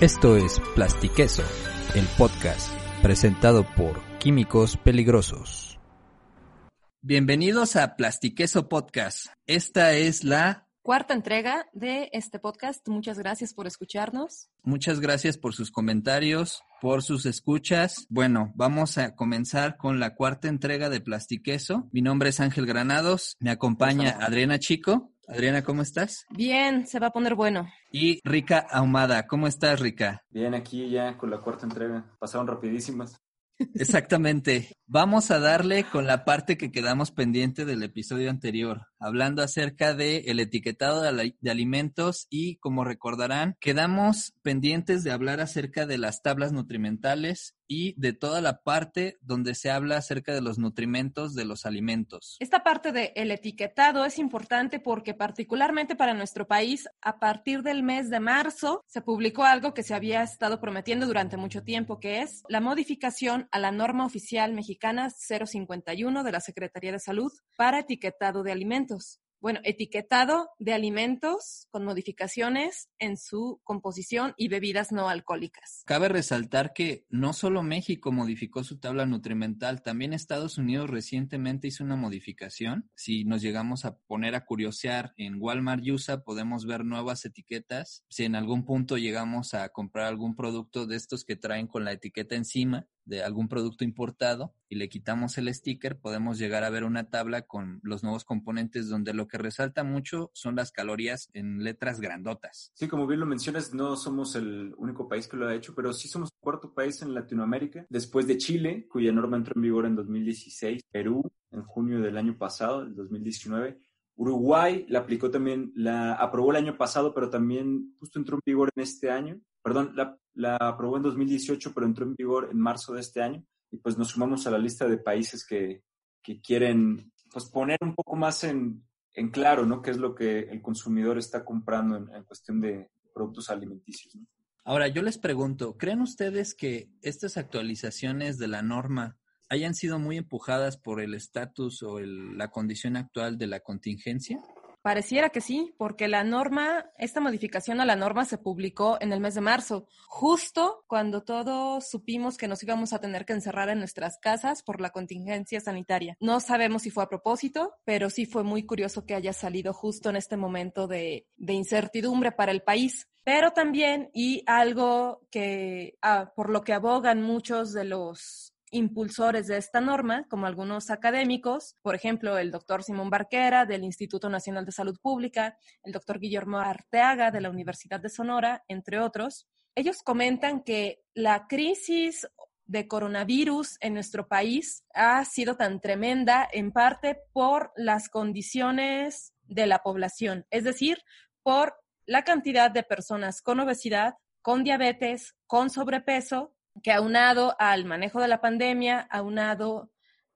Esto es Plastiqueso, el podcast presentado por Químicos Peligrosos. Bienvenidos a Plastiqueso Podcast. Esta es la cuarta entrega de este podcast. Muchas gracias por escucharnos. Muchas gracias por sus comentarios, por sus escuchas. Bueno, vamos a comenzar con la cuarta entrega de Plastiqueso. Mi nombre es Ángel Granados, me acompaña Adriana Chico. Adriana, ¿cómo estás? Bien, se va a poner bueno. Y Rica Ahumada, ¿cómo estás, Rica? Bien, aquí ya con la cuarta entrega. Pasaron rapidísimas. Exactamente. Vamos a darle con la parte que quedamos pendiente del episodio anterior, hablando acerca de el etiquetado de, de, alimentos y como recordarán, quedamos pendientes de hablar acerca de las tablas nutrimentales y de toda la parte donde se habla acerca de los nutrimentos de los alimentos. Esta parte del etiquetado es importante porque particularmente para nuestro país, a partir del mes de marzo se publicó algo que se había estado prometiendo durante mucho tiempo, que es la modificación a la norma oficial mexicana 051 de la Secretaría de Salud para etiquetado de alimentos bueno, etiquetado de alimentos con modificaciones en su composición y bebidas no alcohólicas. Cabe resaltar que no solo México modificó su tabla nutrimental, también Estados Unidos recientemente hizo una modificación. Si nos llegamos a poner a curiosear en Walmart USA, podemos ver nuevas etiquetas. Si en algún punto llegamos a comprar algún producto de estos que traen con la etiqueta encima, de algún producto importado y le quitamos el sticker, podemos llegar a ver una tabla con los nuevos componentes donde lo que resalta mucho son las calorías en letras grandotas. Sí, como bien lo mencionas, no somos el único país que lo ha hecho, pero sí somos el cuarto país en Latinoamérica, después de Chile, cuya norma entró en vigor en 2016, Perú en junio del año pasado, el 2019, Uruguay la aplicó también, la aprobó el año pasado, pero también justo entró en vigor en este año. Perdón, la, aprobó en 2018, pero entró en vigor en marzo de este año. Y pues nos sumamos a la lista de países que, que quieren pues poner un poco más en, claro, ¿no? Qué es lo que el consumidor está comprando en, cuestión de productos alimenticios. Ahora, yo les pregunto, ¿creen ustedes que estas actualizaciones de la norma hayan sido muy empujadas por el estatus o el, la condición actual de la contingencia? Pareciera que sí, porque la norma, esta modificación a la norma se publicó en el mes de marzo, justo cuando todos supimos que nos íbamos a tener que encerrar en nuestras casas por la contingencia sanitaria. No sabemos si fue a propósito, pero sí fue muy curioso que haya salido justo en este momento de, incertidumbre para el país. Pero también, y algo que, ah, por lo que abogan muchos de los impulsores de esta norma, como algunos académicos, por ejemplo, el doctor Simón Barquera del Instituto Nacional de Salud Pública, el doctor Guillermo Arteaga de la Universidad de Sonora, entre otros. Ellos comentan que la crisis de coronavirus en nuestro país ha sido tan tremenda en parte por las condiciones de la población, es decir, por la cantidad de personas con obesidad, con diabetes, con sobrepeso que aunado al manejo de la pandemia, aunado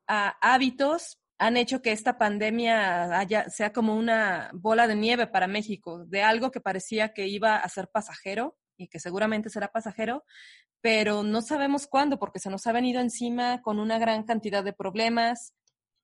a hábitos, han hecho que esta pandemia haya, sea como una bola de nieve para México, de algo que parecía que iba a ser pasajero y que seguramente será pasajero, pero no sabemos cuándo porque se nos ha venido encima con una gran cantidad de problemas,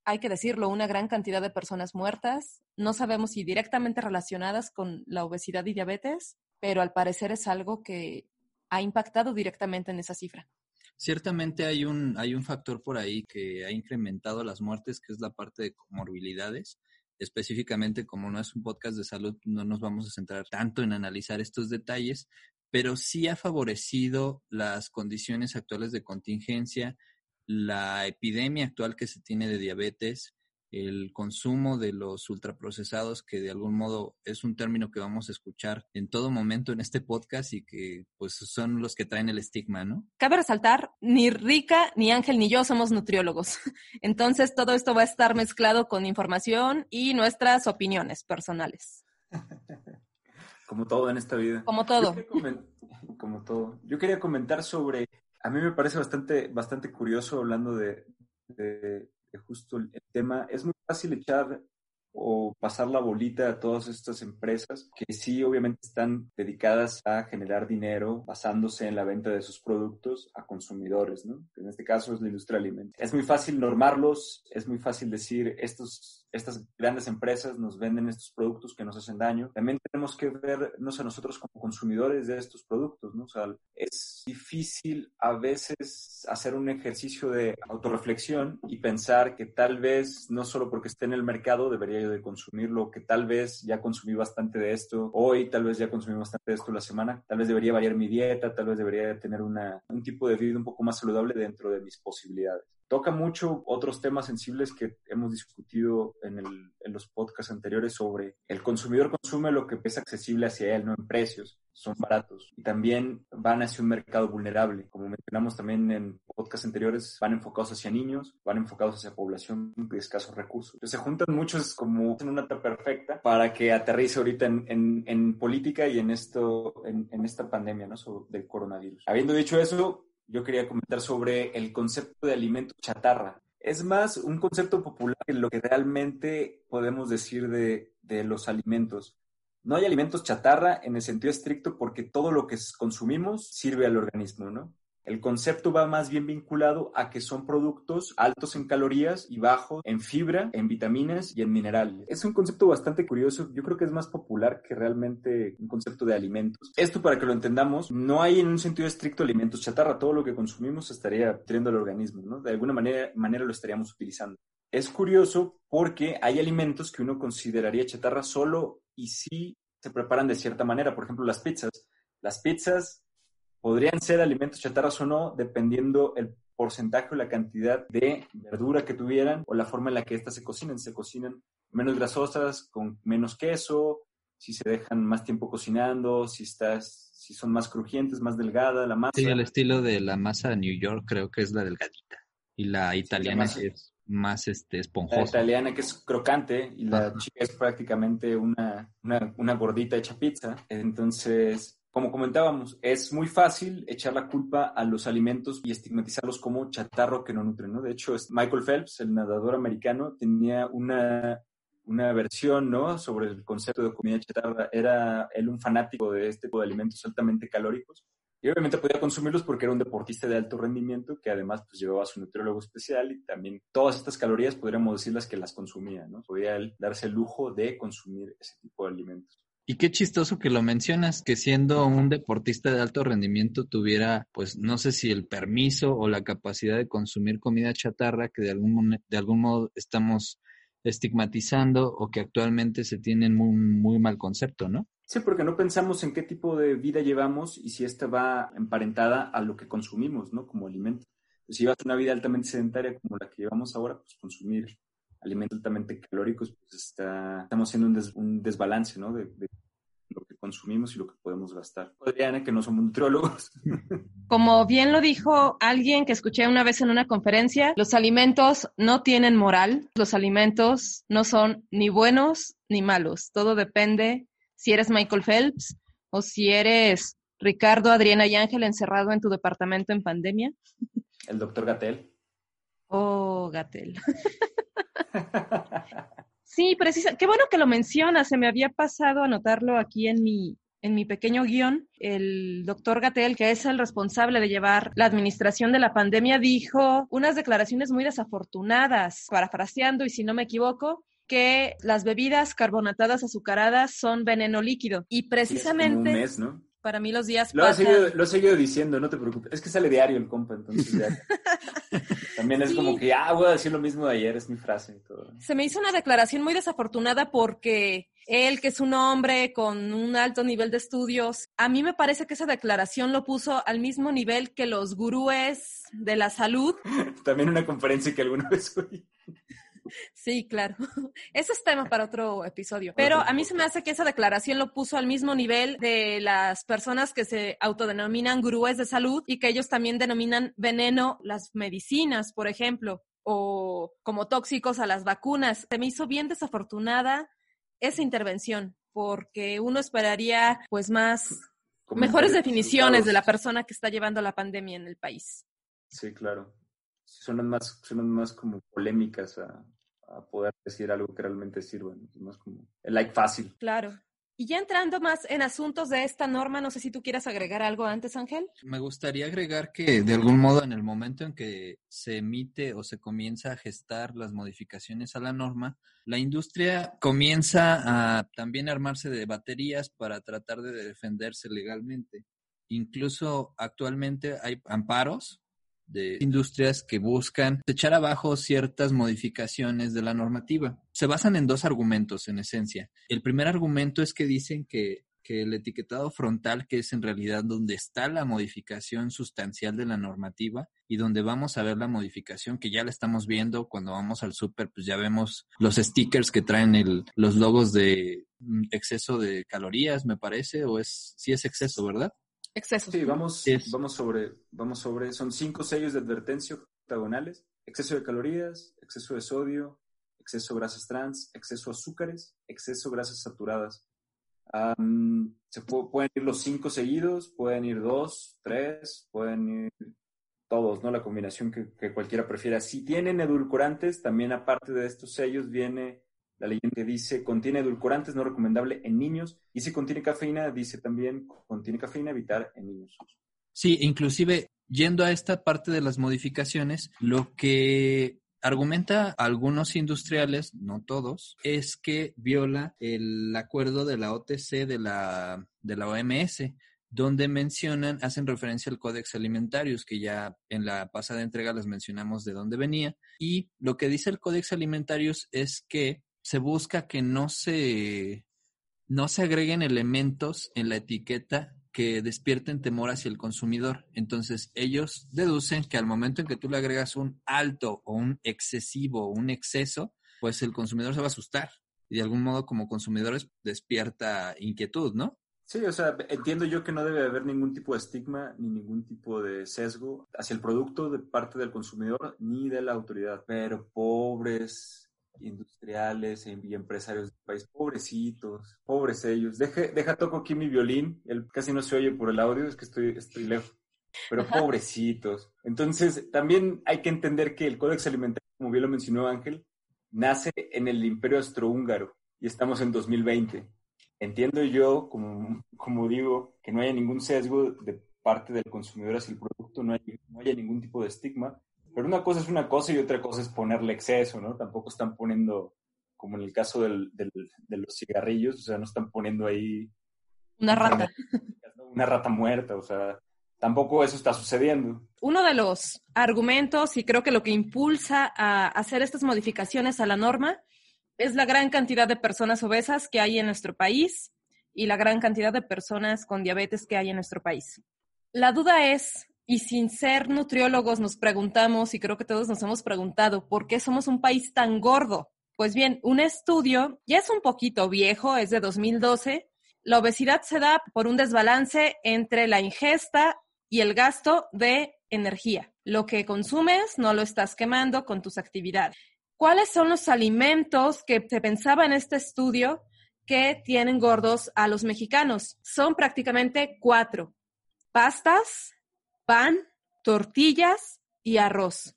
hay que decirlo, una gran cantidad de personas muertas, no sabemos si directamente relacionadas con la obesidad y diabetes, pero al parecer es algo que ha impactado directamente en esa cifra. Ciertamente hay un, hay un factor por ahí que ha incrementado las muertes, que es la parte de comorbilidades. Específicamente, como no es un podcast de salud, no nos vamos a centrar tanto en analizar estos detalles, pero sí ha favorecido las condiciones actuales de contingencia, la epidemia actual que se tiene de diabetes, el consumo de los ultraprocesados, que de algún modo es un término que vamos a escuchar en todo momento en este podcast y que pues son los que traen el estigma, ¿no? Cabe resaltar, ni Rica, ni Ángel, ni yo somos nutriólogos. Entonces todo esto va a estar mezclado con información y nuestras opiniones personales. Como todo en esta vida. Como todo. Como todo. Yo quería comentar sobre, a mí me parece bastante, bastante curioso hablando de, de justo el tema, es muy fácil echar o pasar la bolita a todas estas empresas que sí obviamente están dedicadas a generar dinero basándose en la venta de sus productos a consumidores, ¿no? En este caso es la industria alimentaria. Es muy fácil normarlos, es muy fácil decir estos estas grandes empresas nos venden estos productos que nos hacen daño. También tenemos que vernos a nosotros como consumidores de estos productos, ¿no? O sea, es difícil a veces hacer un ejercicio de autorreflexión y pensar que tal vez, no solo porque esté en el mercado, debería yo consumirlo, que tal vez ya consumí bastante de esto hoy, tal vez ya consumí bastante de esto la semana, tal vez debería variar mi dieta, tal vez debería tener una, un tipo de vida un poco más saludable dentro de mis posibilidades toca mucho otros temas sensibles que hemos discutido en, el, en, los podcasts anteriores sobre el consumidor consume lo que es accesible hacia él, no en precios, son baratos y también van hacia un mercado vulnerable. Como mencionamos también en podcasts anteriores, van enfocados hacia niños, van enfocados hacia población de escasos recursos. Entonces se juntan muchos como en una perfecta para que aterrice ahorita en, en, en política y en, esto, en, esta pandemia ¿no? del coronavirus. Habiendo dicho eso, yo quería comentar sobre el concepto de alimento chatarra. Es más un concepto popular que lo que realmente podemos decir de, de los alimentos. No hay alimentos chatarra en el sentido estricto porque todo lo que consumimos sirve al organismo, ¿no? El concepto va más bien vinculado a que son productos altos en calorías y bajos en fibra, en vitaminas y en minerales. Es un concepto bastante curioso, yo creo que es más popular que realmente un concepto de alimentos. Esto para que lo entendamos, no hay en un sentido estricto alimentos chatarra, todo lo que consumimos estaría teniendo al organismo, ¿no? De alguna manera, lo estaríamos utilizando. Es curioso porque hay alimentos que uno consideraría chatarra solo y si se preparan de cierta manera, por ejemplo las pizzas. Las pizzas podrían ser alimentos chatarras o no, dependiendo el porcentaje o la cantidad de verdura que tuvieran o la forma en la que éstas se cocinan. Se cocinan menos grasosas, con menos queso, si se dejan más tiempo cocinando, si estás, si son más crujientes, más delgada la masa. Sí, el estilo de la masa de New York creo que es la delgadita y la italiana es más este, esponjosa. La italiana que es crocante y la chica es prácticamente una, una, una gordita hecha pizza. Entonces, como comentábamos, es muy fácil echar la culpa a los alimentos y estigmatizarlos como chatarro que no nutren, ¿no? De hecho, Michael Phelps, el nadador americano, tenía una, una versión, ¿no? Sobre el concepto de comida chatarra. Era él un fanático de este tipo de alimentos altamente calóricos. Y obviamente podía consumirlos porque era un deportista de alto rendimiento que además pues llevaba a su nutriólogo especial y también todas estas calorías podríamos decirlas que las consumía, ¿no? Podía darse el lujo de consumir ese tipo de alimentos. Y qué chistoso que lo mencionas, que siendo un deportista de alto rendimiento tuviera, pues no sé si el permiso o la capacidad de consumir comida chatarra que de algún, de algún modo estamos estigmatizando o que actualmente se tiene muy, muy mal concepto, ¿no? Sí, porque no pensamos en qué tipo de vida llevamos y si esta va emparentada a lo que consumimos, ¿no? Como alimento. Pues, si llevas una vida altamente sedentaria como la que llevamos ahora, pues consumir alimentos altamente calóricos, pues está, estamos haciendo un, un desbalance, ¿no? De, de, lo que consumimos y lo que podemos gastar. Diana, que no somos nutriólogos. Como bien lo dijo alguien que escuché una vez en una conferencia, los alimentos no tienen moral, los alimentos no son ni buenos ni malos, todo depende si eres Michael Phelps o si eres Ricardo, Adriana y Ángel encerrado en tu departamento en pandemia. El doctor Gatel. Oh, Gatel. Sí, precisa. Qué bueno que lo mencionas. Se me había pasado a anotarlo aquí en mi, en mi pequeño guion. El doctor Gatel, que es el responsable de llevar la administración de la pandemia, dijo unas declaraciones muy desafortunadas, parafraseando, y si no me equivoco, que las bebidas carbonatadas azucaradas son veneno líquido. Y precisamente... un mes, ¿no? Para mí los días lo pasan... seguido, lo he seguido diciendo, no te preocupes. Es que sale diario el compa, entonces ya... También es como que, ah, voy a decir lo mismo de ayer, es mi frase y todo. Se me hizo una declaración muy desafortunada porque él, que es un hombre con un alto nivel de estudios, a mí me parece que esa declaración lo puso al mismo nivel que los gurúes de la salud. También una conferencia que alguna vez oí. Sí, claro. Ese es tema para otro episodio. Pero a mí se me hace que esa declaración lo puso al mismo nivel de las personas que se autodenominan gurúes de salud y que ellos también denominan veneno las medicinas, por ejemplo, o como tóxicos a las vacunas. Se me hizo bien desafortunada esa intervención porque uno esperaría pues más mejores definiciones de la persona que está llevando la pandemia en el país. Sí, claro. Suenan más, suenan más como polémicas a, a poder decir algo que realmente sirva. ¿no? Es más como el like fácil. Claro. Y ya entrando más en asuntos de esta norma, no sé si tú quieras agregar algo antes, Ángel. Me gustaría agregar que de algún modo en el momento en que se emite o se comienza a gestar las modificaciones a la norma, la industria comienza a también armarse de baterías para tratar de defenderse legalmente. Incluso actualmente hay amparos de industrias que buscan echar abajo ciertas modificaciones de la normativa. Se basan en dos argumentos en esencia. El primer argumento es que dicen que, que el etiquetado frontal, que es en realidad donde está la modificación sustancial de la normativa y donde vamos a ver la modificación que ya la estamos viendo cuando vamos al súper, pues ya vemos los stickers que traen el, los logos de mm, exceso de calorías, me parece, o es, sí es exceso, ¿verdad? Exceso. Sí, vamos, vamos sobre, vamos sobre, son cinco sellos de advertencia octagonales, exceso de calorías, exceso de sodio, exceso de grasas trans, exceso de azúcares, exceso de grasas saturadas. se pueden ir los cinco seguidos, pueden ir dos, tres, pueden ir todos, ¿no? La combinación que, que cualquiera prefiera. Si tienen edulcorantes, también aparte de estos sellos viene la leyenda dice contiene edulcorantes no recomendable en niños y si contiene cafeína dice también contiene cafeína evitar en niños. Sí, inclusive yendo a esta parte de las modificaciones, lo que argumenta algunos industriales, no todos, es que viola el acuerdo de la OTC de la, de la OMS, donde mencionan, hacen referencia al Codex Alimentarius, que ya en la pasada entrega les mencionamos de dónde venía, y lo que dice el Codex Alimentarius es que se busca que no se, no se agreguen elementos en la etiqueta que despierten temor hacia el consumidor. Entonces, ellos deducen que al momento en que tú le agregas un alto o un excesivo o un exceso, pues el consumidor se va a asustar. Y de algún modo, como consumidores, despierta inquietud, ¿no? Sí, o sea, entiendo yo que no debe haber ningún tipo de estigma ni ningún tipo de sesgo hacia el producto de parte del consumidor ni de la autoridad. Pero pobres industriales y empresarios del país, pobrecitos, pobres ellos. Deja, deja toco aquí mi violín, él casi no se oye por el audio, es que estoy, estoy lejos, pero pobrecitos. Entonces, también hay que entender que el Códex Alimentario, como bien lo mencionó Ángel, nace en el Imperio Austrohúngaro y estamos en 2020. Entiendo yo, como, como digo, que no haya ningún sesgo de parte del consumidor hacia el producto, no, no haya ningún tipo de estigma, pero una cosa es una cosa y otra cosa es ponerle exceso, ¿no? Tampoco están poniendo, como en el caso del, de los cigarrillos, o sea, no están poniendo ahí... Una rata. Una rata muerta, o sea, tampoco eso está sucediendo. Uno de los argumentos, y creo que lo que impulsa a hacer estas modificaciones a la norma, es la gran cantidad de personas obesas que hay en nuestro país y la gran cantidad de personas con diabetes que hay en nuestro país. La duda es, y sin ser nutriólogos nos preguntamos, y creo que todos nos hemos preguntado, ¿por qué somos un país tan gordo? Pues bien, un estudio ya es un poquito viejo, es de 2012. La obesidad se da por un desbalance entre la ingesta y el gasto de energía. Lo que consumes no lo estás quemando con tus actividades. ¿Cuáles son los alimentos que se pensaba en este estudio que tienen gordos a los mexicanos? Son prácticamente cuatro. Pastas, pan, tortillas y arroz.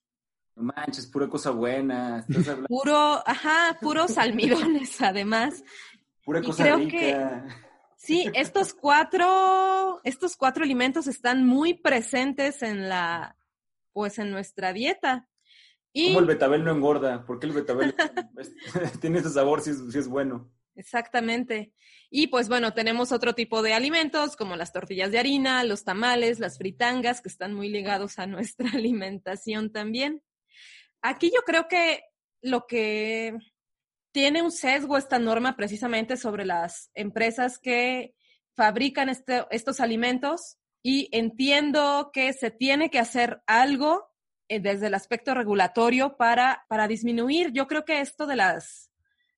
No manches, pura cosa buena. Puro, ajá, puros almidones además. Pura cosa creo rica. Que, sí, estos cuatro, estos cuatro alimentos están muy presentes en la, pues en nuestra dieta. Y... Como el betabel no engorda, porque el betabel tiene ese sabor si es bueno. Exactamente. Y pues bueno, tenemos otro tipo de alimentos como las tortillas de harina, los tamales, las fritangas, que están muy ligados a nuestra alimentación también. Aquí yo creo que lo que tiene un sesgo esta norma precisamente sobre las empresas que fabrican este, estos alimentos y entiendo que se tiene que hacer algo eh, desde el aspecto regulatorio para, para disminuir. Yo creo que esto de las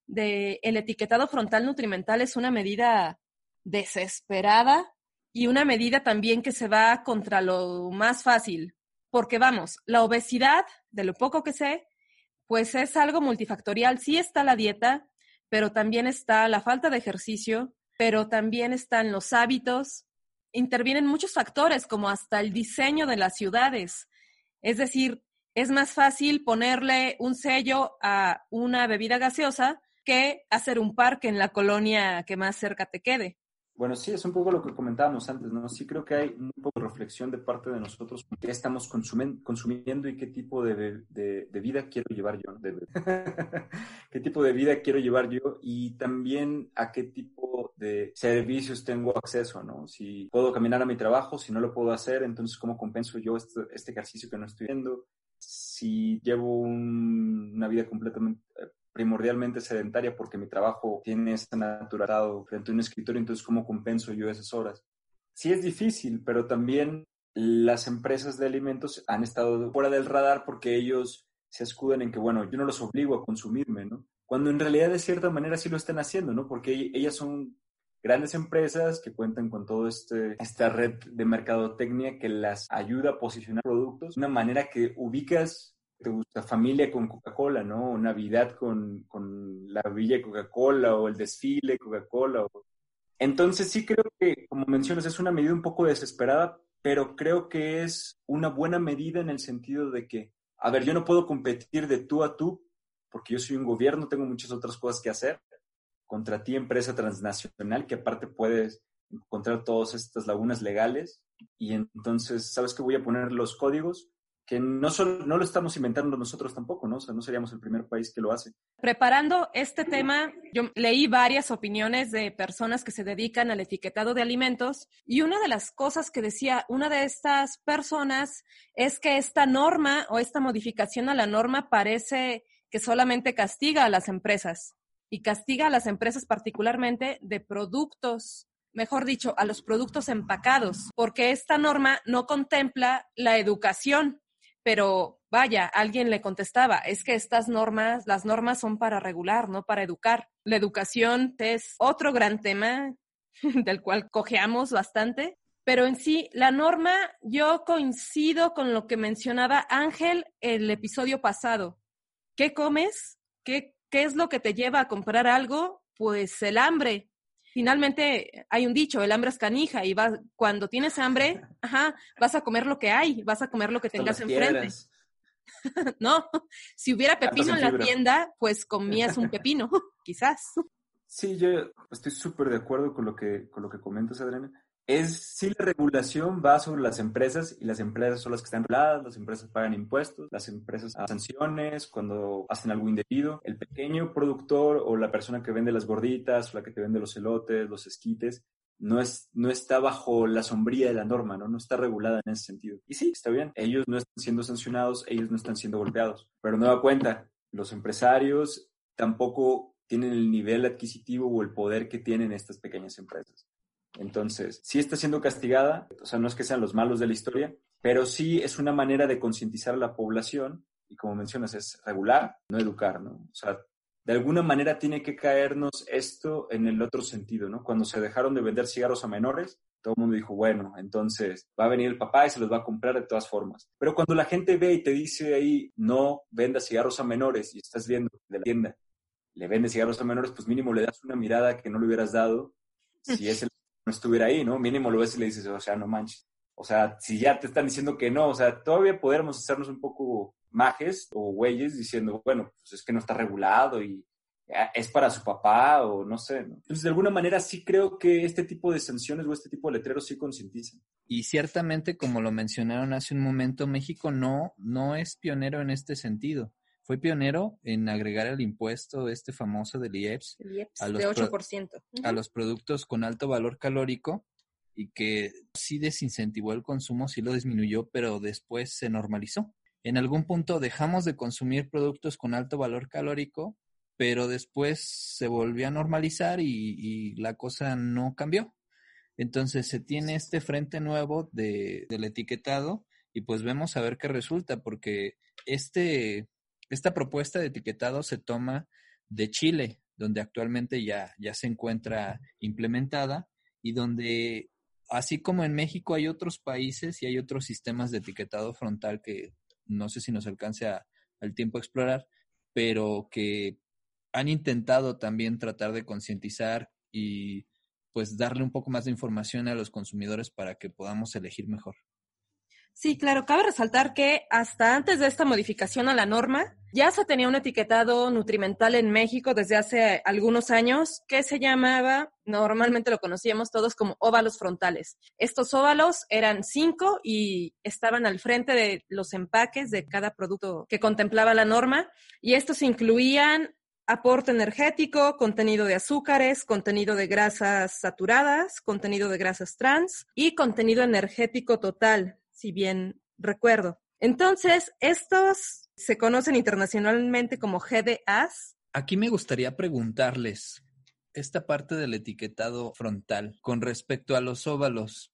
de el etiquetado frontal nutrimental es una medida desesperada y una medida también que se va contra lo más fácil, porque vamos, la obesidad, de lo poco que sé, pues es algo multifactorial. Sí está la dieta, pero también está la falta de ejercicio, pero también están los hábitos. Intervienen muchos factores, como hasta el diseño de las ciudades. Es decir, es más fácil ponerle un sello a una bebida gaseosa que hacer un parque en la colonia que más cerca te quede. Bueno, sí, es un poco lo que comentábamos antes, ¿no? Sí creo que hay un poco de reflexión de parte de nosotros, qué estamos consumiendo y qué tipo de, de, vida quiero llevar yo, qué tipo de vida quiero llevar yo y también a qué tipo de servicios tengo acceso, ¿no? Si puedo caminar a mi trabajo, si no lo puedo hacer, entonces cómo compenso yo este, este ejercicio que no estoy haciendo, si llevo una vida completamente primordialmente sedentaria porque mi trabajo tiene este naturalado frente a un escritorio, entonces ¿cómo compenso yo esas horas? Sí es difícil, pero también las empresas de alimentos han estado fuera del radar porque ellos se escudan en que, bueno, yo no los obligo a consumirme, ¿no? Cuando en realidad de cierta manera sí lo están haciendo, ¿no? Porque ellas son grandes empresas que cuentan con toda este, esta red de mercadotecnia que las ayuda a posicionar productos de una manera que ubicas te gusta familia con Coca-Cola, ¿no? Navidad con, con la Villa Coca-Cola o el desfile Coca-Cola. Entonces sí creo que, como mencionas, es una medida un poco desesperada, pero creo que es una buena medida en el sentido de que, a ver, yo no puedo competir de tú a tú, porque yo soy un gobierno, tengo muchas otras cosas que hacer, contra ti, empresa transnacional, que aparte puedes encontrar todas estas lagunas legales, y entonces, ¿sabes que voy a poner los códigos? Que no, solo, no lo estamos inventando nosotros tampoco, ¿no? O sea, no seríamos el primer país que lo hace. Preparando este tema, yo leí varias opiniones de personas que se dedican al etiquetado de alimentos y una de las cosas que decía una de estas personas es que esta norma o esta modificación a la norma parece que solamente castiga a las empresas y castiga a las empresas particularmente de productos mejor dicho, a los productos empacados, porque esta norma no contempla la educación pero vaya, alguien le contestaba, es que estas normas, las normas son para regular, no para educar. La educación es otro gran tema del cual cojeamos bastante, pero en sí, la norma, yo coincido con lo que mencionaba Ángel el episodio pasado. ¿Qué comes? ¿Qué, qué es lo que te lleva a comprar algo? Pues el hambre finalmente hay un dicho, el hambre es canija y vas, cuando tienes hambre, ajá, vas a comer lo que hay, vas a comer lo que tengas enfrente. no, si hubiera pepino en la tienda, pues comías un pepino, quizás. Sí, yo estoy súper de acuerdo con lo que, con lo que comentas, Adriana es si la regulación va sobre las empresas y las empresas son las que están reguladas, las empresas pagan impuestos, las empresas hacen sanciones cuando hacen algo indebido. El pequeño productor o la persona que vende las gorditas o la que te vende los elotes, los esquites, no, es, no está bajo la sombría de la norma, ¿no? No está regulada en ese sentido. Y sí, está bien, ellos no están siendo sancionados, ellos no están siendo golpeados. Pero no da cuenta, los empresarios tampoco tienen el nivel adquisitivo o el poder que tienen estas pequeñas empresas. Entonces, sí está siendo castigada, o sea, no es que sean los malos de la historia, pero sí es una manera de concientizar a la población y como mencionas, es regular, no educar, ¿no? O sea, de alguna manera tiene que caernos esto en el otro sentido, ¿no? Cuando se dejaron de vender cigarros a menores, todo el mundo dijo, bueno, entonces va a venir el papá y se los va a comprar de todas formas. Pero cuando la gente ve y te dice ahí, no venda cigarros a menores y estás viendo de la tienda, le vende cigarros a menores, pues mínimo le das una mirada que no le hubieras dado si es el estuviera ahí, ¿no? Mínimo lo ves y le dices, o sea, no manches. O sea, si ya te están diciendo que no, o sea, todavía podemos hacernos un poco majes o güeyes diciendo, bueno, pues es que no está regulado y es para su papá o no sé. ¿no? Entonces, de alguna manera sí creo que este tipo de sanciones o este tipo de letreros sí concientizan. Y ciertamente, como lo mencionaron hace un momento, México no, no es pionero en este sentido fue pionero en agregar el impuesto este famoso del IEPS, a los de 8%. a los productos con alto valor calórico y que sí desincentivó el consumo, sí lo disminuyó, pero después se normalizó. En algún punto dejamos de consumir productos con alto valor calórico, pero después se volvió a normalizar y, y la cosa no cambió. Entonces se tiene este frente nuevo de, del etiquetado y pues vemos a ver qué resulta, porque este esta propuesta de etiquetado se toma de Chile, donde actualmente ya, ya se encuentra implementada y donde, así como en México hay otros países y hay otros sistemas de etiquetado frontal que no sé si nos alcance al tiempo a explorar, pero que han intentado también tratar de concientizar y pues darle un poco más de información a los consumidores para que podamos elegir mejor. Sí, claro, cabe resaltar que hasta antes de esta modificación a la norma, ya se tenía un etiquetado nutrimental en México desde hace algunos años que se llamaba, normalmente lo conocíamos todos como óvalos frontales. Estos óvalos eran cinco y estaban al frente de los empaques de cada producto que contemplaba la norma y estos incluían aporte energético, contenido de azúcares, contenido de grasas saturadas, contenido de grasas trans y contenido energético total, si bien recuerdo. Entonces, estos se conocen internacionalmente como GDAs. Aquí me gustaría preguntarles esta parte del etiquetado frontal con respecto a los óvalos.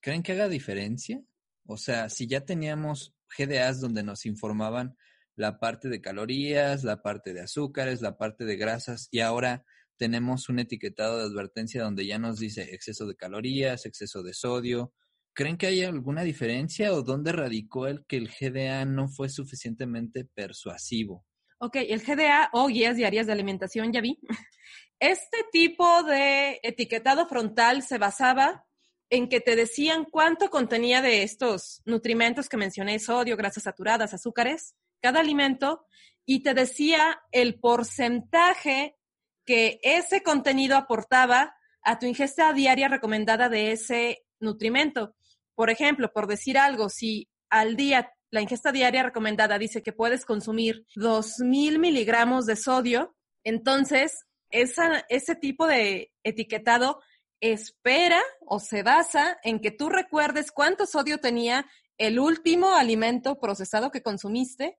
¿Creen que haga diferencia? O sea, si ya teníamos GDAs donde nos informaban la parte de calorías, la parte de azúcares, la parte de grasas y ahora tenemos un etiquetado de advertencia donde ya nos dice exceso de calorías, exceso de sodio. ¿Creen que hay alguna diferencia o dónde radicó el que el GDA no fue suficientemente persuasivo? Ok, el GDA o guías diarias de alimentación, ya vi. Este tipo de etiquetado frontal se basaba en que te decían cuánto contenía de estos nutrimentos que mencioné, sodio, grasas saturadas, azúcares, cada alimento y te decía el porcentaje que ese contenido aportaba a tu ingesta diaria recomendada de ese nutrimento. Por ejemplo, por decir algo, si al día la ingesta diaria recomendada dice que puedes consumir 2.000 miligramos de sodio, entonces ese tipo de etiquetado espera o se basa en que tú recuerdes cuánto sodio tenía el último alimento procesado que consumiste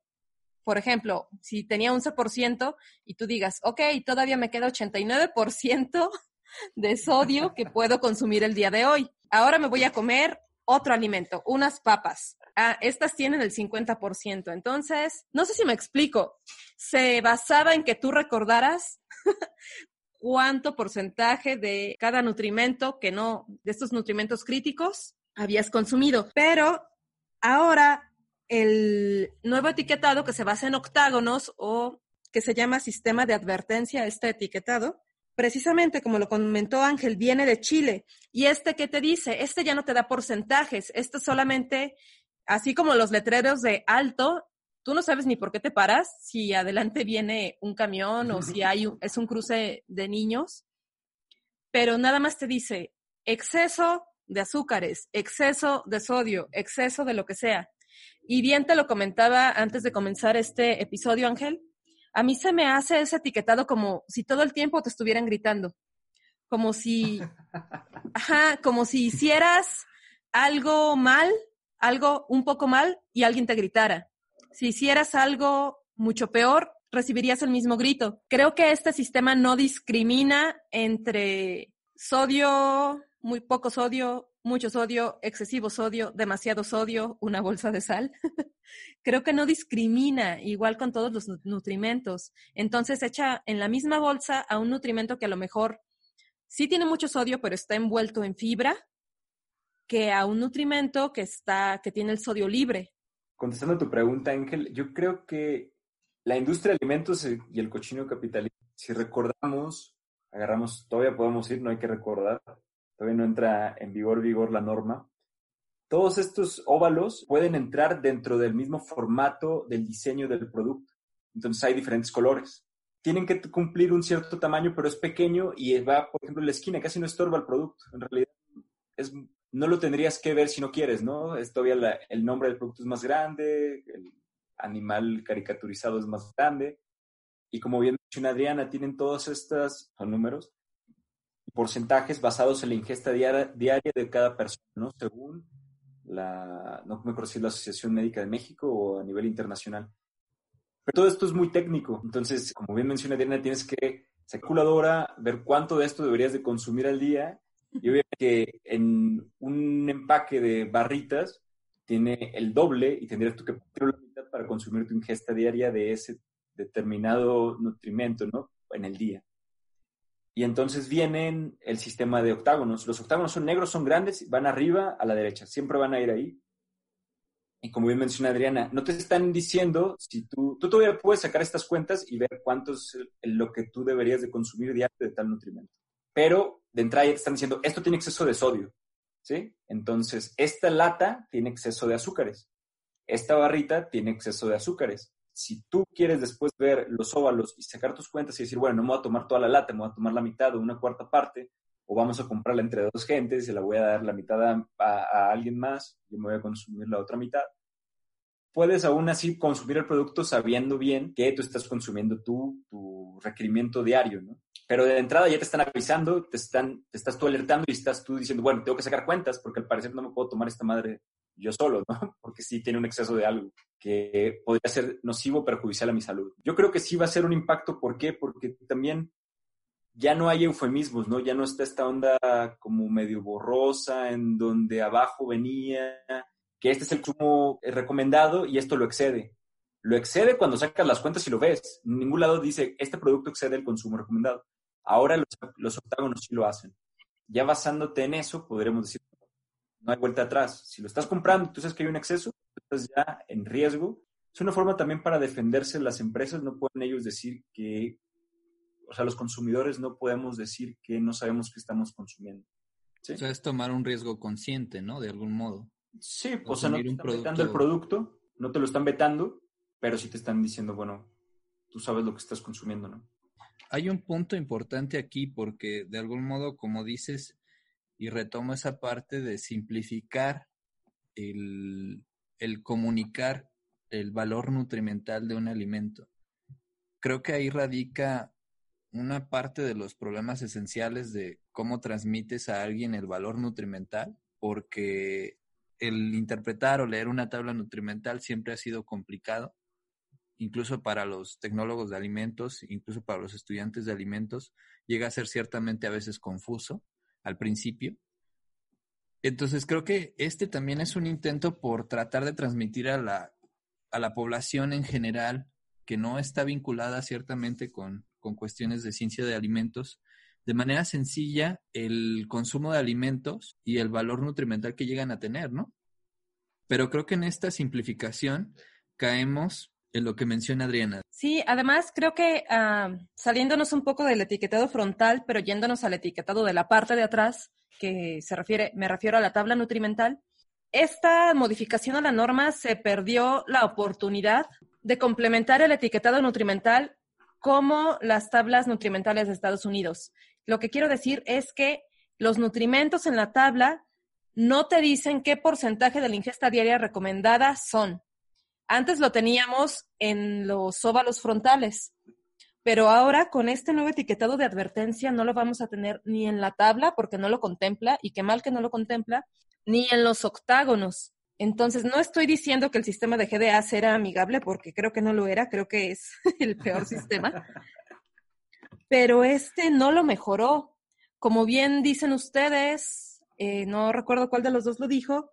por ejemplo, si tenía 11% y tú digas, ok, todavía me queda 89% de sodio que puedo consumir el día de hoy. Ahora me voy a comer otro alimento, unas papas. Ah, estas tienen el 50%. Entonces, no sé si me explico. Se basaba en que tú recordaras cuánto porcentaje de cada nutrimento que no, de estos nutrimentos críticos, habías consumido. Pero ahora el nuevo etiquetado que se basa en octágonos o que se llama sistema de advertencia, este etiquetado, precisamente como lo comentó Ángel, viene de Chile. Y este que te dice, este ya no te da porcentajes, este solamente, así como los letreros de alto, tú no sabes ni por qué te paras, si adelante viene un camión o si hay es un cruce de niños, pero nada más te dice exceso de azúcares, exceso de sodio, exceso de lo que sea. Y bien te lo comentaba antes de comenzar este episodio, Ángel. A mí se me hace ese etiquetado como si todo el tiempo te estuvieran gritando. Como si, ajá, como si hicieras algo mal, algo un poco mal y alguien te gritara. Si hicieras algo mucho peor, recibirías el mismo grito. Creo que este sistema no discrimina entre sodio, muy poco sodio, mucho sodio, excesivo sodio, demasiado sodio, una bolsa de sal. Creo que no discrimina igual con todos los nutrimentos. Entonces echa en la misma bolsa a un nutrimento que a lo mejor sí tiene mucho sodio, pero está envuelto en fibra, que a un nutrimento que está, que tiene el sodio libre. Contestando a tu pregunta, Ángel, yo creo que la industria de alimentos y el cochino capitalista, si recordamos, agarramos, todavía podemos ir, no hay que recordar, todavía no entra en vigor, vigor la norma. Todos estos óvalos pueden entrar dentro del mismo formato del diseño del producto. Entonces hay diferentes colores. Tienen que cumplir un cierto tamaño, pero es pequeño y va, por ejemplo, en la esquina, casi no estorba el producto. En realidad, es, no lo tendrías que ver si no quieres, ¿no? Es todavía el nombre del producto es más grande, el animal caricaturizado es más grande. Y como bien mencionó Adriana, tienen todos estos números porcentajes basados en la ingesta diaria, de cada persona. Según la, no me acuerdo si es la Asociación Médica de México o a nivel internacional. Pero todo esto es muy técnico. Entonces, como bien menciona Diana, tienes que calculadora, ver cuánto de esto deberías de consumir al día. Y obviamente que en un empaque de barritas tiene el doble y tendrías tú que poner la mitad para consumir tu ingesta diaria de ese determinado nutrimento, ¿no? En el día. Y entonces vienen el sistema de octágonos. Los octágonos son negros, son grandes, van arriba a la derecha, siempre van a ir ahí. Y como bien menciona Adriana, no te están diciendo si tú, tú todavía puedes sacar estas cuentas y ver cuánto es lo que tú deberías de consumir diario de tal nutrimento. Pero de entrada ya te están diciendo, esto tiene exceso de sodio. ¿sí? Entonces, esta lata tiene exceso de azúcares, esta barrita tiene exceso de azúcares. Si tú quieres después ver los óvalos y sacar tus cuentas y decir, bueno, no me voy a tomar toda la lata, me voy a tomar la mitad o una cuarta parte, o vamos a comprarla entre dos gentes y se la voy a dar la mitad a, alguien más, yo me voy a consumir la otra mitad, puedes aún así consumir el producto sabiendo bien que tú estás consumiendo tú, tu requerimiento diario, ¿no? Pero de entrada ya te están avisando, te, están, te estás tú alertando y estás tú diciendo, bueno, tengo que sacar cuentas porque al parecer no me puedo tomar esta madre yo solo, ¿no? Porque sí tiene un exceso de algo que podría ser nocivo, perjudicial a mi salud. Yo creo que sí va a ser un impacto, ¿por qué? Porque también ya no hay eufemismos, ¿no? Ya no está esta onda como medio borrosa en donde abajo venía que este es el consumo recomendado y esto lo excede. Lo excede cuando sacas las cuentas y lo ves. En ningún lado dice, este producto excede el consumo recomendado. Ahora los, octágonos sí lo hacen. Ya basándote en eso, podremos decir, no hay vuelta atrás. Si lo estás comprando tú sabes que hay un exceso, estás ya en riesgo. Es una forma también para defenderse las empresas. No pueden ellos decir que, o sea, los consumidores no podemos decir que no sabemos qué estamos consumiendo. ¿sí? O sea, es tomar un riesgo consciente, ¿no? De algún modo. Sí, o sea, no te están vetando el producto, no te lo están vetando, pero sí te están diciendo, bueno, tú sabes lo que estás consumiendo, ¿no? Hay un punto importante aquí porque de algún modo, como dices, y retomo esa parte de simplificar el, el comunicar el valor nutrimental de un alimento. Creo que ahí radica una parte de los problemas esenciales de cómo transmites a alguien el valor nutrimental, porque el interpretar o leer una tabla nutrimental siempre ha sido complicado, incluso para los tecnólogos de alimentos, incluso para los estudiantes de alimentos, llega a ser ciertamente a veces confuso al principio. Entonces creo que este también es un intento por tratar de transmitir a la, a la población en general que no está vinculada ciertamente con, con cuestiones de ciencia de alimentos, de manera sencilla el consumo de alimentos y el valor nutrimental que llegan a tener, ¿no? Pero creo que en esta simplificación caemos en lo que menciona Adriana. Sí, además creo que ah, saliéndonos un poco del etiquetado frontal, pero yéndonos al etiquetado de la parte de atrás, que se refiere, me refiero a la tabla nutrimental, esta modificación a la norma se perdió la oportunidad de complementar el etiquetado nutrimental como las tablas nutrimentales de Estados Unidos. Lo que quiero decir es que los nutrimentos en la tabla no te dicen qué porcentaje de la ingesta diaria recomendada son. Antes lo teníamos en los óvalos frontales, pero ahora con este nuevo etiquetado de advertencia no lo vamos a tener ni en la tabla porque no lo contempla y qué mal que no lo contempla, ni en los octágonos. Entonces, no estoy diciendo que el sistema de GDA será amigable porque creo que no lo era, creo que es el peor sistema pero este no lo mejoró. Como bien dicen ustedes, eh, no recuerdo cuál de los dos lo dijo,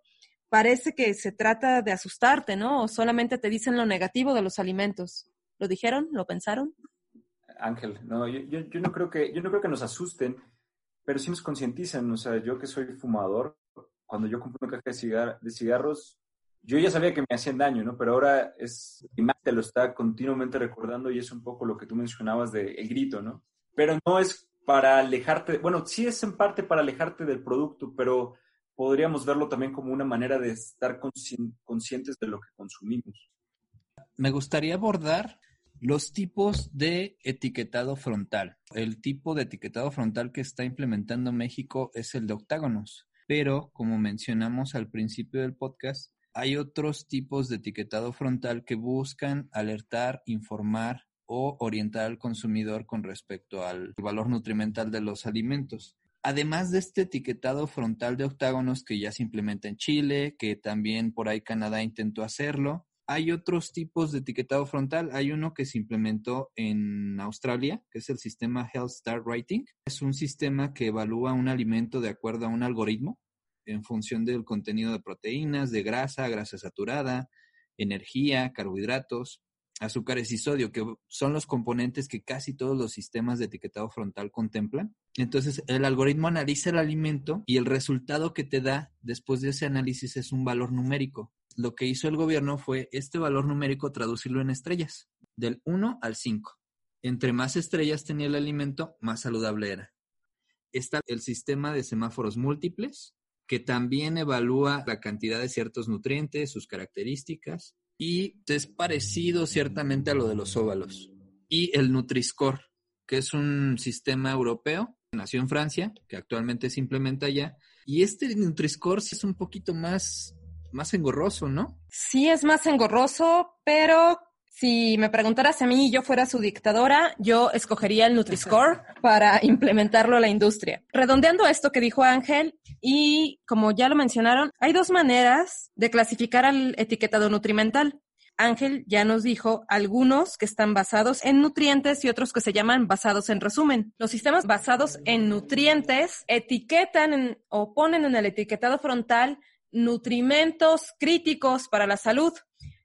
parece que se trata de asustarte, ¿no? O solamente te dicen lo negativo de los alimentos. ¿Lo dijeron? ¿Lo pensaron? Ángel, no, yo, yo, no creo que, yo no creo que nos asusten, pero sí nos concientizan. O sea, yo que soy fumador, cuando yo compro una caja de, de cigarros, yo ya sabía que me hacían daño, ¿no? Pero ahora es, y más te lo está continuamente recordando y es un poco lo que tú mencionabas de el grito, ¿no? Pero no es para alejarte, bueno, sí es en parte para alejarte del producto, pero podríamos verlo también como una manera de estar conscientes de lo que consumimos. Me gustaría abordar los tipos de etiquetado frontal. El tipo de etiquetado frontal que está implementando México es el de octágonos, pero como mencionamos al principio del podcast, hay otros tipos de etiquetado frontal que buscan alertar, informar o orientar al consumidor con respecto al valor nutrimental de los alimentos. Además de este etiquetado frontal de octágonos que ya se implementa en Chile, que también por ahí Canadá intentó hacerlo, hay otros tipos de etiquetado frontal. Hay uno que se implementó en Australia, que es el sistema Health Star Rating. Es un sistema que evalúa un alimento de acuerdo a un algoritmo en función del contenido de proteínas, de grasa, grasa saturada, energía, carbohidratos, azúcares y sodio, que son los componentes que casi todos los sistemas de etiquetado frontal contemplan. Entonces, el algoritmo analiza el alimento y el resultado que te da después de ese análisis es un valor numérico. Lo que hizo el gobierno fue este valor numérico traducirlo en estrellas, del 1 al 5. Entre más estrellas tenía el alimento, más saludable era. Está el sistema de semáforos múltiples, que también evalúa la cantidad de ciertos nutrientes, sus características, y es parecido ciertamente a lo de los óvalos. Y el Nutri-Score, que es un sistema europeo, nació en Francia, que actualmente se implementa allá, y este Nutri-Score sí es un poquito más, más engorroso, ¿no? Sí, es más engorroso, pero si me preguntaras a mí y yo fuera su dictadora, yo escogería el Nutri-Score para implementarlo a la industria. Redondeando esto que dijo Ángel, y como ya lo mencionaron, hay dos maneras de clasificar al etiquetado nutrimental. Ángel ya nos dijo algunos que están basados en nutrientes y otros que se llaman basados en resumen. Los sistemas basados en nutrientes etiquetan o ponen en el etiquetado frontal nutrimentos críticos para la salud,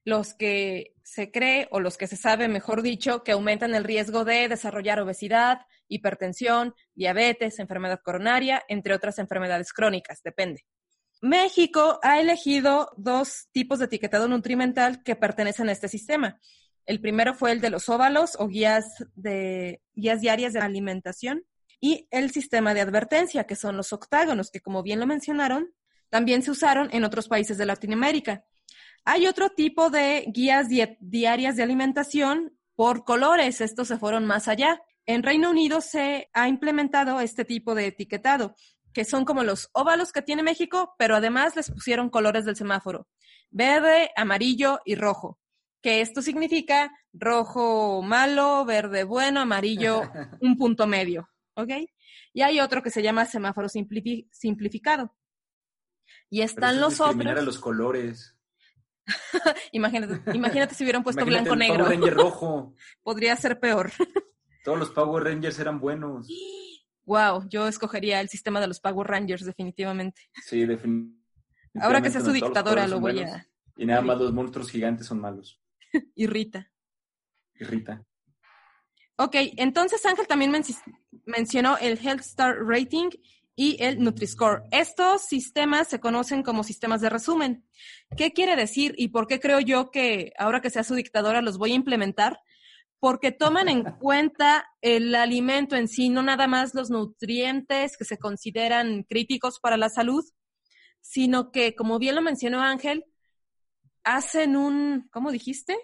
los que se cree, o los que se sabe, mejor dicho, que aumentan el riesgo de desarrollar obesidad, hipertensión, diabetes, enfermedad coronaria, entre otras enfermedades crónicas, depende. México ha elegido dos tipos de etiquetado nutrimental que pertenecen a este sistema. El primero fue el de los óvalos o guías, de, guías diarias de alimentación y el sistema de advertencia, que son los octágonos, que como bien lo mencionaron, también se usaron en otros países de Latinoamérica. Hay otro tipo de guías diarias de alimentación por colores. Estos se fueron más allá. En Reino Unido se ha implementado este tipo de etiquetado, que son como los óvalos que tiene México, pero además les pusieron colores del semáforo. Verde, amarillo y rojo. Que esto significa rojo malo, verde bueno, amarillo un punto medio. ¿Ok? Y hay otro que se llama semáforo simplificado. Y están los otros. los colores. imagínate, imagínate si hubieran puesto blanco negro. Power Ranger rojo. Podría ser peor. Todos los Power Rangers eran buenos. Wow, yo escogería el sistema de los Power Rangers definitivamente. Sí, definitivamente. Ahora que sea su dictadora lo voy a... Y nada más los monstruos gigantes son malos. y Rita. Y Rita. Ok, entonces Ángel también mencionó el Health Star Rating y el Nutri-Score. Estos sistemas se conocen como sistemas de resumen. ¿Qué quiere decir y por qué creo yo que ahora que sea su dictadora los voy a implementar? Porque toman en cuenta el alimento en sí, no nada más los nutrientes que se consideran críticos para la salud, sino que, como bien lo mencionó Ángel, hacen un, ¿cómo dijiste?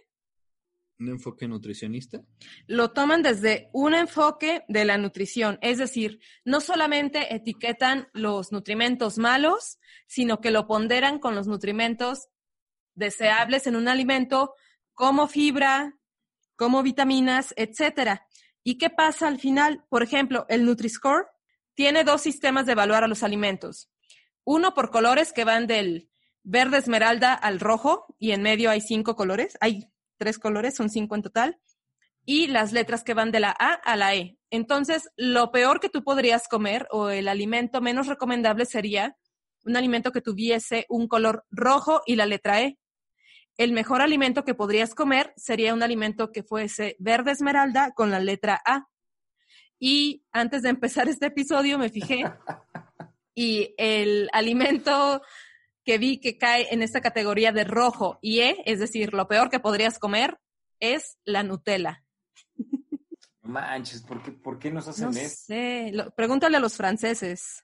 Un enfoque nutricionista? Lo toman desde un enfoque de la nutrición, es decir, no solamente etiquetan los nutrimentos malos, sino que lo ponderan con los nutrimentos deseables en un alimento como fibra, como vitaminas, etcétera. ¿Y qué pasa al final? Por ejemplo, el Nutri-Score tiene dos sistemas de evaluar a los alimentos. Uno por colores que van del verde esmeralda al rojo y en medio hay cinco colores. Hay tres colores, son cinco en total, y las letras que van de la A a la E. Entonces, lo peor que tú podrías comer o el alimento menos recomendable sería un alimento que tuviese un color rojo y la letra E. El mejor alimento que podrías comer sería un alimento que fuese verde esmeralda con la letra A. Y antes de empezar este episodio me fijé y el alimento que vi que cae en esta categoría de rojo y E, es decir, lo peor que podrías comer, es la Nutella. No manches, ¿por qué, por qué nos hacen no eso? Sé, pregúntale a los franceses.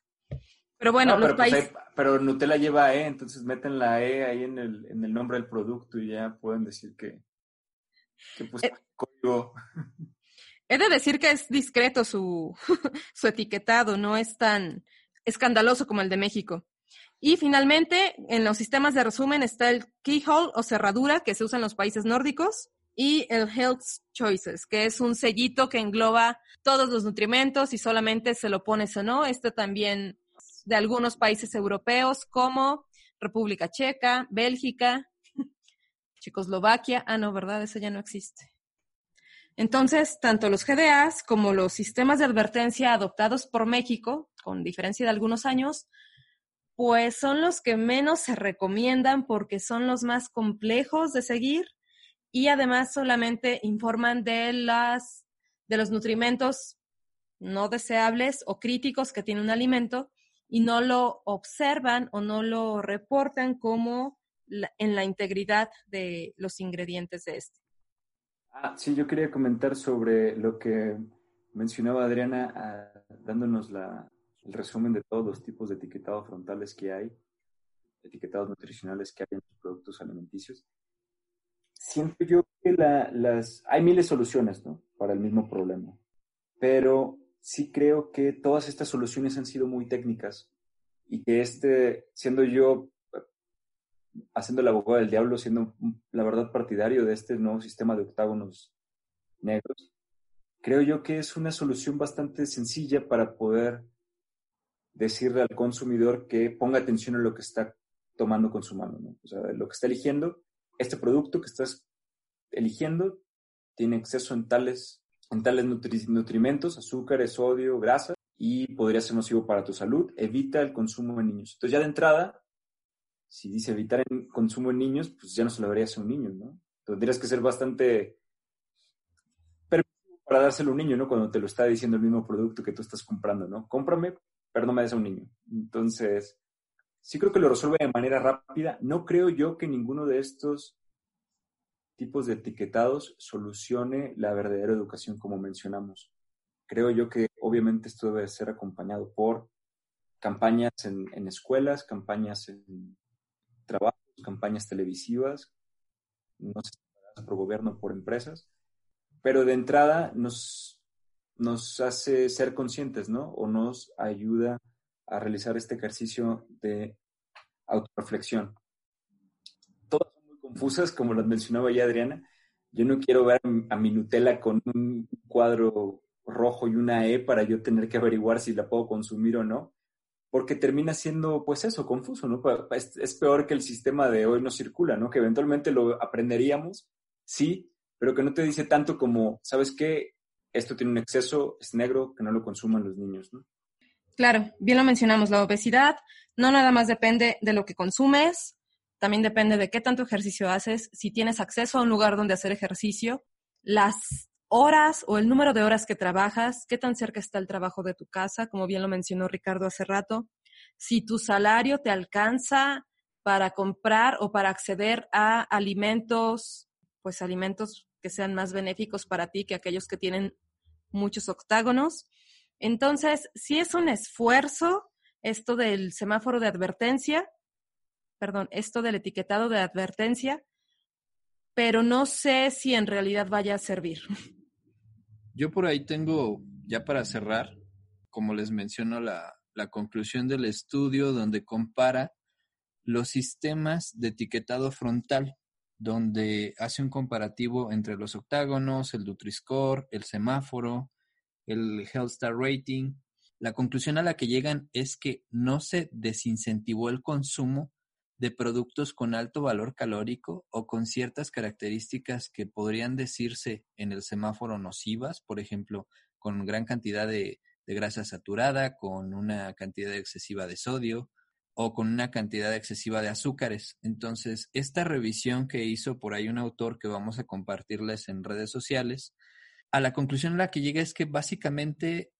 Pero bueno, los pero, pues, países... pero Nutella lleva E, entonces meten la E ahí en el, en el nombre del producto y ya pueden decir que, que pues, eh, código. He de decir que es discreto su, su etiquetado, no es tan escandaloso como el de México. Y finalmente, en los sistemas de resumen está el keyhole o cerradura que se usa en los países nórdicos y el Health Choices, que es un sellito que engloba todos los nutrimentos y solamente se lo pones o no. Este también de algunos países europeos como República Checa, Bélgica, Checoslovaquia. Ah, no, ¿verdad? Eso ya no existe. Entonces, tanto los GDAs como los sistemas de advertencia adoptados por México, con diferencia de algunos años, pues son los que menos se recomiendan porque son los más complejos de seguir y además solamente informan de las de los nutrimentos no deseables o críticos que tiene un alimento y no lo observan o no lo reportan como en la integridad de los ingredientes de este. Ah, sí, yo quería comentar sobre lo que mencionaba Adriana ah, dándonos la, el resumen de todos los tipos de etiquetados frontales que hay, etiquetados nutricionales que hay en los productos alimenticios. Siento yo que las, hay miles de soluciones ¿no? para el mismo problema, pero sí creo que todas estas soluciones han sido muy técnicas y que este, siendo yo haciendo la abogado del diablo, siendo la verdad partidario de este nuevo sistema de octágonos negros, creo yo que es una solución bastante sencilla para poder decirle al consumidor que ponga atención en lo que está tomando con su mano, ¿no? O sea, lo que está eligiendo, este producto que estás eligiendo tiene exceso en tales, en tales nutrimentos, azúcares, sodio, grasa, y podría ser nocivo para tu salud. Evita el consumo en niños. Entonces, ya de entrada, si dice evitar el consumo en niños, pues ya no se lo hacer a un niño, ¿no? Tendrías que ser bastante para dárselo a un niño, ¿no? Cuando te lo está diciendo el mismo producto que tú estás comprando, ¿no? Cómprame, pero no me des a un niño. Entonces, sí creo que lo resuelve de manera rápida. No creo yo que ninguno de estos tipos de etiquetados solucione la verdadera educación como mencionamos. Creo yo que obviamente esto debe ser acompañado por campañas en, escuelas, campañas en trabajos, campañas televisivas, no sé por gobierno por empresas, pero de entrada nos, nos hace ser conscientes, ¿no? O nos ayuda a realizar este ejercicio de autorreflexión. Todas son muy confusas, como las mencionaba ya Adriana. Yo no quiero ver a mi Nutella con un cuadro rojo y una E para yo tener que averiguar si la puedo consumir o no, porque termina siendo, pues eso, confuso, ¿no? Es, es peor que el sistema de hoy no circula, ¿no? Que eventualmente lo aprenderíamos, sí, pero que no te dice tanto como, ¿sabes qué? Esto tiene un exceso, es negro, que no lo consuman los niños, ¿no? Claro, bien lo mencionamos, la obesidad no nada más depende de lo que consumes, también depende de qué tanto ejercicio haces, si tienes acceso a un lugar donde hacer ejercicio, las horas o el número de horas que trabajas, qué tan cerca está el trabajo de tu casa, como bien lo mencionó Ricardo hace rato, si tu salario te alcanza para comprar o para acceder a alimentos, pues alimentos que sean más benéficos para ti que aquellos que tienen muchos octágonos. Entonces, sí es un esfuerzo esto del semáforo de advertencia, perdón, esto del etiquetado de advertencia, pero no sé si en realidad vaya a servir. Yo por ahí tengo, ya para cerrar, como les menciono, la, la conclusión del estudio donde compara los sistemas de etiquetado frontal donde hace un comparativo entre los octágonos, el Nutri-Score, el semáforo, el Health Star Rating. La conclusión a la que llegan es que no se desincentivó el consumo de productos con alto valor calórico o con ciertas características que podrían decirse en el semáforo nocivas, por ejemplo, con gran cantidad de, de grasa saturada, con una cantidad excesiva de sodio, o con una cantidad excesiva de azúcares. Entonces, esta revisión que hizo por ahí un autor que vamos a compartirles en redes sociales, a la conclusión a la que llega es que básicamente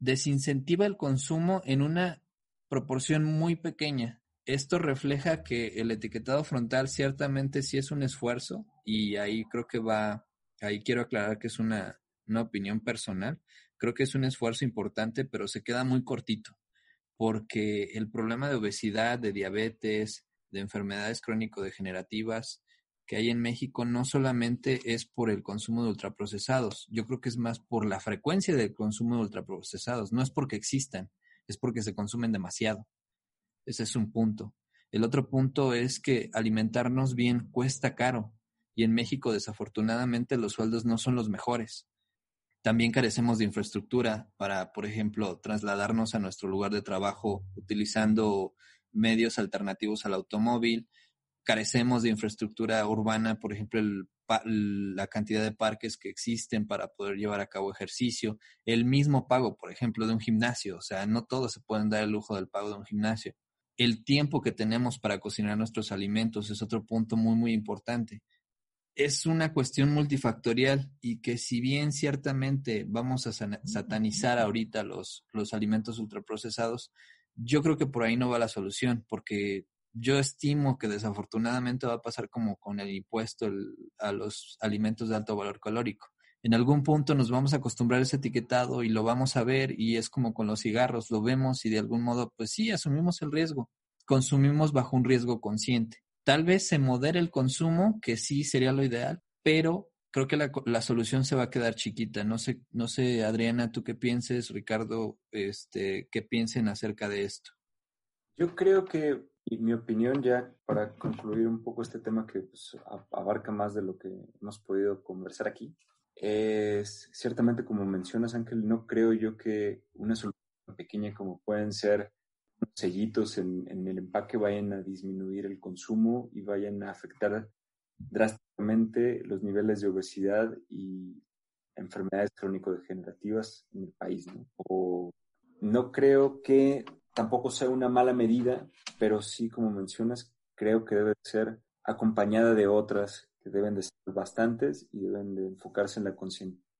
desincentiva el consumo en una proporción muy pequeña. Esto refleja que el etiquetado frontal ciertamente sí es un esfuerzo y ahí creo que va, ahí quiero aclarar que es una, una opinión personal. Creo que es un esfuerzo importante, pero se queda muy cortito porque el problema de obesidad, de diabetes, de enfermedades crónico-degenerativas que hay en México no solamente es por el consumo de ultraprocesados, yo creo que es más por la frecuencia del consumo de ultraprocesados, no es porque existan, es porque se consumen demasiado. Ese es un punto. El otro punto es que alimentarnos bien cuesta caro y en México desafortunadamente los sueldos no son los mejores. También carecemos de infraestructura para, por ejemplo, trasladarnos a nuestro lugar de trabajo utilizando medios alternativos al automóvil. Carecemos de infraestructura urbana, por ejemplo, la cantidad de parques que existen para poder llevar a cabo ejercicio. El mismo pago, por ejemplo, de un gimnasio. O sea, no todos se pueden dar el lujo del pago de un gimnasio. El tiempo que tenemos para cocinar nuestros alimentos es otro punto muy, muy importante es una cuestión multifactorial y que si bien ciertamente vamos a satanizar ahorita los, los alimentos ultraprocesados, yo creo que por ahí no va la solución, porque yo estimo que desafortunadamente va a pasar como con el impuesto a los alimentos de alto valor calórico. en algún punto nos vamos a acostumbrar a ese etiquetado y lo vamos a ver y es como con los cigarros, lo vemos y de algún modo, pues sí, asumimos el riesgo, consumimos bajo un riesgo consciente. Tal vez se modere el consumo, que sí sería lo ideal, pero creo que la, la, solución se va a quedar chiquita. No sé, no sé, Adriana, tú qué pienses, Ricardo, este, qué piensen acerca de esto. Yo creo que, y mi opinión ya para concluir un poco este tema que pues, abarca más de lo que hemos podido conversar aquí, es ciertamente como mencionas, Ángel, no creo yo que una solución pequeña como pueden ser sellitos en, en el empaque vayan a disminuir el consumo y vayan a afectar drásticamente los niveles de obesidad y enfermedades crónico-degenerativas en el país. ¿no? O no creo que tampoco sea una mala medida, pero sí, como mencionas, creo que debe ser acompañada de otras que deben de ser bastantes y deben de enfocarse en la,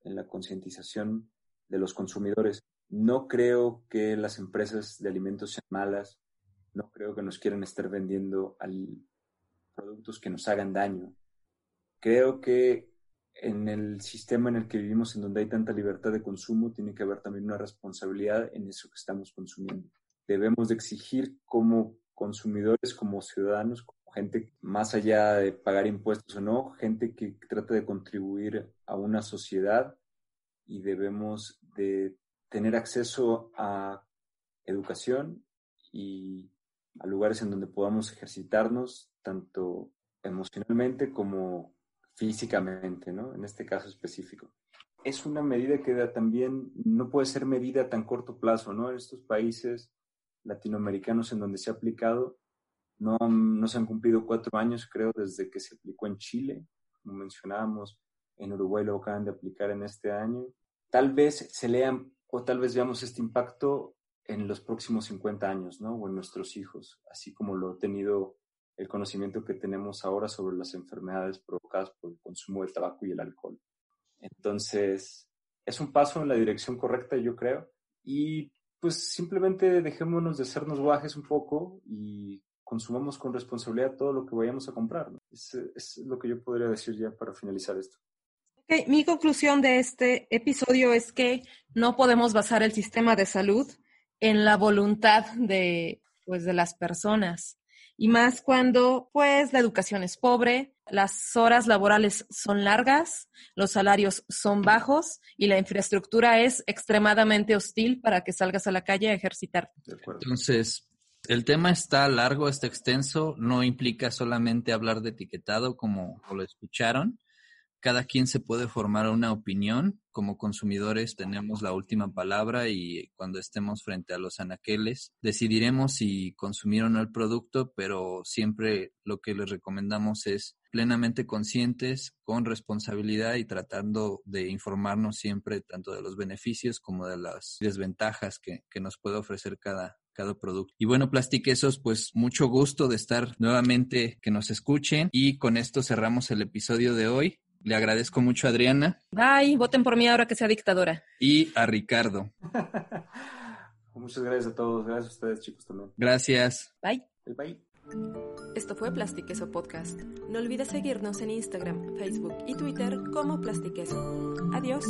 en la concientización de los consumidores. No creo que las empresas de alimentos sean malas, no creo que nos quieran estar vendiendo al, productos que nos hagan daño. Creo que en el sistema en el que vivimos, en donde hay tanta libertad de consumo, tiene que haber también una responsabilidad en eso que estamos consumiendo. Debemos de exigir como consumidores, como ciudadanos, como gente más allá de pagar impuestos o no, gente que trata de contribuir a una sociedad y debemos de tener acceso a educación y a lugares en donde podamos ejercitarnos tanto emocionalmente como físicamente, ¿no? En este caso específico. Es una medida que también no puede ser medida a tan corto plazo, ¿no? En estos países latinoamericanos en donde se ha aplicado, no, no se han cumplido cuatro años, creo, desde que se aplicó en Chile, como mencionábamos, en Uruguay lo acaban de aplicar en este año. Tal vez se lean o tal vez veamos este impacto en los próximos 50 años, ¿no? O en nuestros hijos, así como lo ha tenido el conocimiento que tenemos ahora sobre las enfermedades provocadas por el consumo de tabaco y el alcohol. Entonces, es un paso en la dirección correcta, yo creo. Y pues simplemente dejémonos de hacernos guajes un poco y consumamos con responsabilidad todo lo que vayamos a comprar. Es, es, lo que yo podría decir ya para finalizar esto. Okay, mi conclusión de este episodio es que no podemos basar el sistema de salud en la voluntad de, pues, de las personas y más cuando pues la educación es pobre, las horas laborales son largas, los salarios son bajos y la infraestructura es extremadamente hostil para que salgas a la calle a ejercitar. Entonces, el tema está largo, está extenso, no implica solamente hablar de etiquetado como lo escucharon, cada quien se puede formar una opinión. Como consumidores tenemos la última palabra y cuando estemos frente a los anaqueles decidiremos si consumir o no el producto, pero siempre lo que les recomendamos es plenamente conscientes, con responsabilidad y tratando de informarnos siempre tanto de los beneficios como de las desventajas que, nos puede ofrecer cada, cada producto. Y bueno, Plastiquesos, pues mucho gusto de estar nuevamente, que nos escuchen y con esto cerramos el episodio de hoy. Le agradezco mucho a Adriana. Bye, voten por mí ahora que sea dictadora. Y a Ricardo. Muchas gracias a todos. Gracias a ustedes, chicos, también. Gracias. Bye. Bye. Esto fue Plastiqueso Podcast. No olvides seguirnos en Instagram, Facebook y Twitter como Plastiqueso. Adiós.